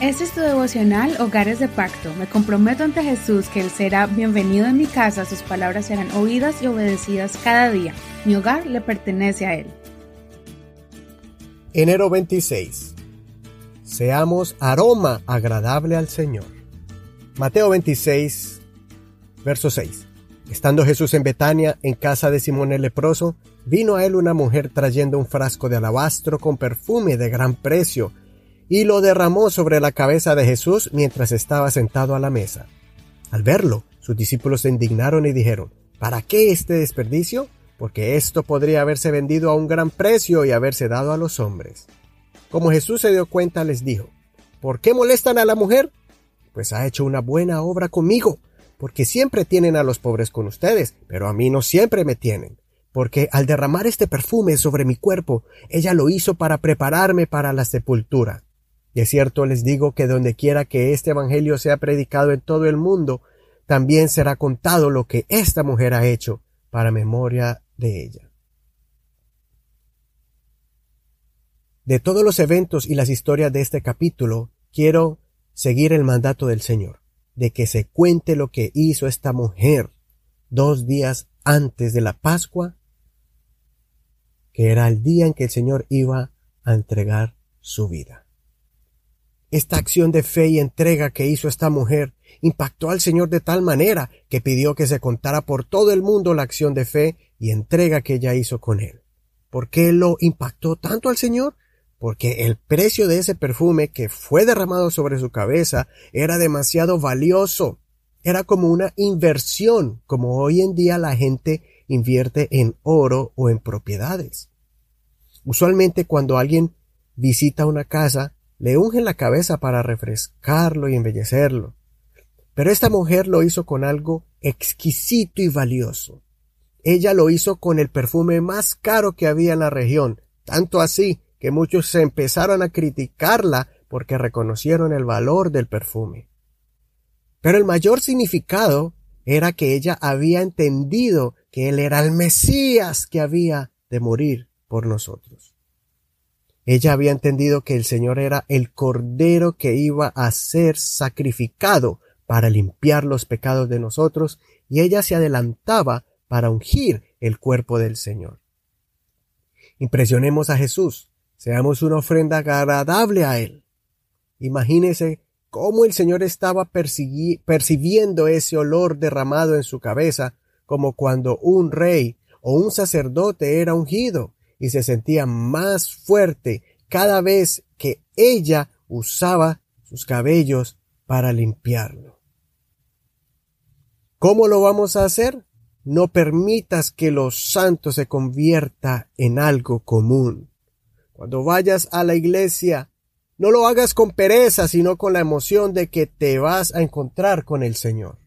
Este es tu devocional Hogares de Pacto. Me comprometo ante Jesús que Él será bienvenido en mi casa, sus palabras serán oídas y obedecidas cada día. Mi hogar le pertenece a Él. Enero 26. Seamos aroma agradable al Señor. Mateo 26, verso 6. Estando Jesús en Betania, en casa de Simón el leproso, vino a él una mujer trayendo un frasco de alabastro con perfume de gran precio, y lo derramó sobre la cabeza de Jesús mientras estaba sentado a la mesa. Al verlo, sus discípulos se indignaron y dijeron, ¿Para qué este desperdicio? Porque esto podría haberse vendido a un gran precio y haberse dado a los hombres. Como Jesús se dio cuenta, les dijo, ¿Por qué molestan a la mujer? Pues ha hecho una buena obra conmigo, porque siempre tienen a los pobres con ustedes, pero a mí no siempre me tienen porque al derramar este perfume sobre mi cuerpo, ella lo hizo para prepararme para la sepultura. De cierto les digo que donde quiera que este Evangelio sea predicado en todo el mundo, también será contado lo que esta mujer ha hecho para memoria de ella. De todos los eventos y las historias de este capítulo, quiero seguir el mandato del Señor, de que se cuente lo que hizo esta mujer dos días antes de la Pascua, que era el día en que el Señor iba a entregar su vida. Esta acción de fe y entrega que hizo esta mujer impactó al Señor de tal manera que pidió que se contara por todo el mundo la acción de fe y entrega que ella hizo con él. ¿Por qué lo impactó tanto al Señor? Porque el precio de ese perfume que fue derramado sobre su cabeza era demasiado valioso. Era como una inversión, como hoy en día la gente invierte en oro o en propiedades. Usualmente cuando alguien visita una casa, le ungen la cabeza para refrescarlo y embellecerlo. Pero esta mujer lo hizo con algo exquisito y valioso. Ella lo hizo con el perfume más caro que había en la región, tanto así que muchos se empezaron a criticarla porque reconocieron el valor del perfume. Pero el mayor significado era que ella había entendido que él era el Mesías que había de morir por nosotros. Ella había entendido que el Señor era el Cordero que iba a ser sacrificado para limpiar los pecados de nosotros y ella se adelantaba para ungir el cuerpo del Señor. Impresionemos a Jesús, seamos una ofrenda agradable a Él. Imagínese cómo el Señor estaba percibiendo ese olor derramado en su cabeza, como cuando un rey o un sacerdote era ungido y se sentía más fuerte cada vez que ella usaba sus cabellos para limpiarlo. ¿Cómo lo vamos a hacer? No permitas que los santos se convierta en algo común. Cuando vayas a la iglesia, no lo hagas con pereza, sino con la emoción de que te vas a encontrar con el Señor.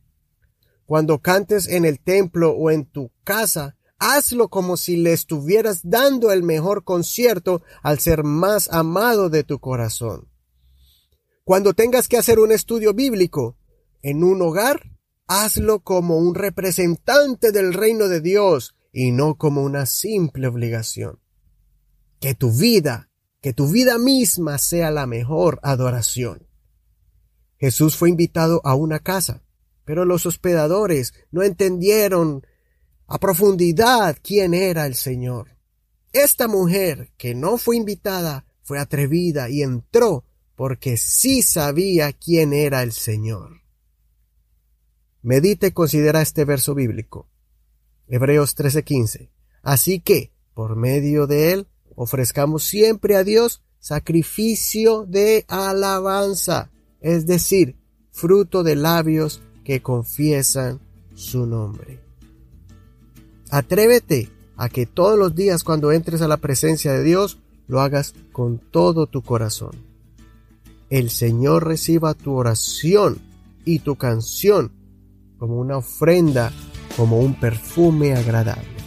Cuando cantes en el templo o en tu casa, hazlo como si le estuvieras dando el mejor concierto al ser más amado de tu corazón. Cuando tengas que hacer un estudio bíblico en un hogar, hazlo como un representante del reino de Dios y no como una simple obligación. Que tu vida, que tu vida misma sea la mejor adoración. Jesús fue invitado a una casa, pero los hospedadores no entendieron a profundidad quién era el Señor. Esta mujer, que no fue invitada, fue atrevida y entró porque sí sabía quién era el Señor. Medite y considera este verso bíblico. Hebreos 13:15. Así que, por medio de él, ofrezcamos siempre a Dios sacrificio de alabanza, es decir, fruto de labios que confiesan su nombre. Atrévete a que todos los días cuando entres a la presencia de Dios lo hagas con todo tu corazón. El Señor reciba tu oración y tu canción como una ofrenda, como un perfume agradable.